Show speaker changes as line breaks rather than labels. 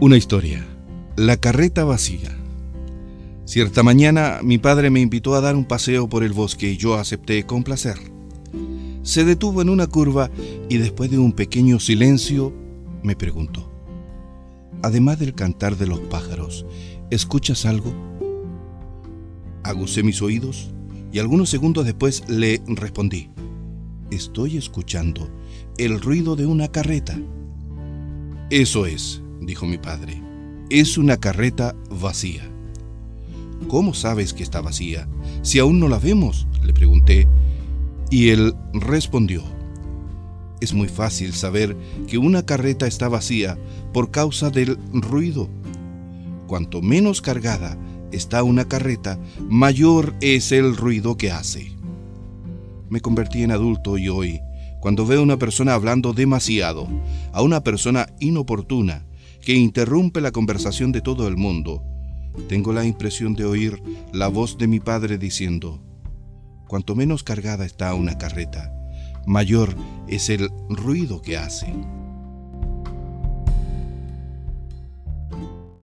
Una historia. La carreta vacía. Cierta mañana mi padre me invitó a dar un paseo por el bosque y yo acepté con placer. Se detuvo en una curva y después de un pequeño silencio me preguntó, además del cantar de los pájaros, ¿escuchas algo? Aguzé mis oídos y algunos segundos después le respondí, estoy escuchando el ruido de una carreta. Eso es, dijo mi padre, es una carreta vacía. ¿Cómo sabes que está vacía? Si aún no la vemos, le pregunté, y él respondió, es muy fácil saber que una carreta está vacía por causa del ruido. Cuanto menos cargada está una carreta, mayor es el ruido que hace. Me convertí en adulto y hoy, cuando veo a una persona hablando demasiado, a una persona inoportuna, que interrumpe la conversación de todo el mundo, tengo la impresión de oír la voz de mi padre diciendo, cuanto menos cargada está una carreta, mayor es el ruido que hace.